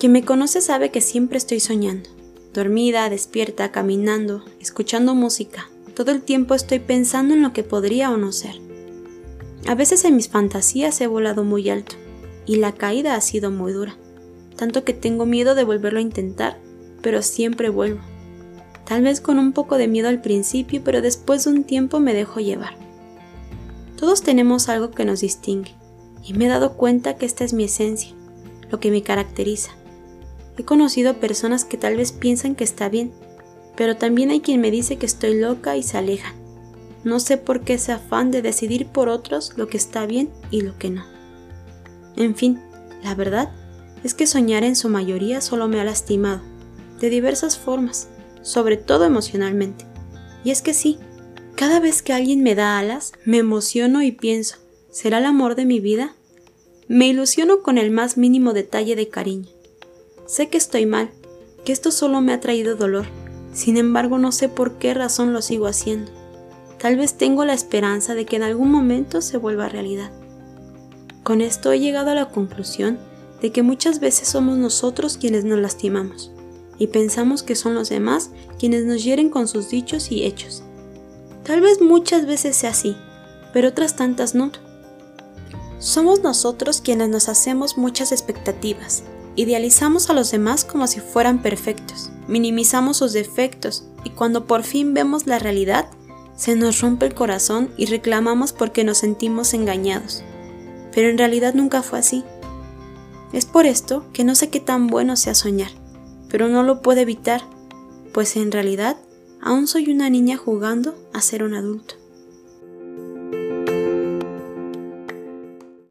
Quien me conoce sabe que siempre estoy soñando. Dormida, despierta, caminando, escuchando música. Todo el tiempo estoy pensando en lo que podría o no ser. A veces en mis fantasías he volado muy alto y la caída ha sido muy dura, tanto que tengo miedo de volverlo a intentar, pero siempre vuelvo. Tal vez con un poco de miedo al principio, pero después de un tiempo me dejo llevar. Todos tenemos algo que nos distingue, y me he dado cuenta que esta es mi esencia, lo que me caracteriza. He conocido personas que tal vez piensan que está bien, pero también hay quien me dice que estoy loca y se alejan. No sé por qué ese afán de decidir por otros lo que está bien y lo que no. En fin, la verdad es que soñar en su mayoría solo me ha lastimado, de diversas formas, sobre todo emocionalmente. Y es que sí, cada vez que alguien me da alas, me emociono y pienso, ¿será el amor de mi vida? Me ilusiono con el más mínimo detalle de cariño. Sé que estoy mal, que esto solo me ha traído dolor, sin embargo no sé por qué razón lo sigo haciendo. Tal vez tengo la esperanza de que en algún momento se vuelva realidad. Con esto he llegado a la conclusión de que muchas veces somos nosotros quienes nos lastimamos y pensamos que son los demás quienes nos hieren con sus dichos y hechos. Tal vez muchas veces sea así, pero otras tantas no. Somos nosotros quienes nos hacemos muchas expectativas Idealizamos a los demás como si fueran perfectos, minimizamos sus defectos y cuando por fin vemos la realidad, se nos rompe el corazón y reclamamos porque nos sentimos engañados. Pero en realidad nunca fue así. Es por esto que no sé qué tan bueno sea soñar, pero no lo puedo evitar, pues en realidad aún soy una niña jugando a ser un adulto.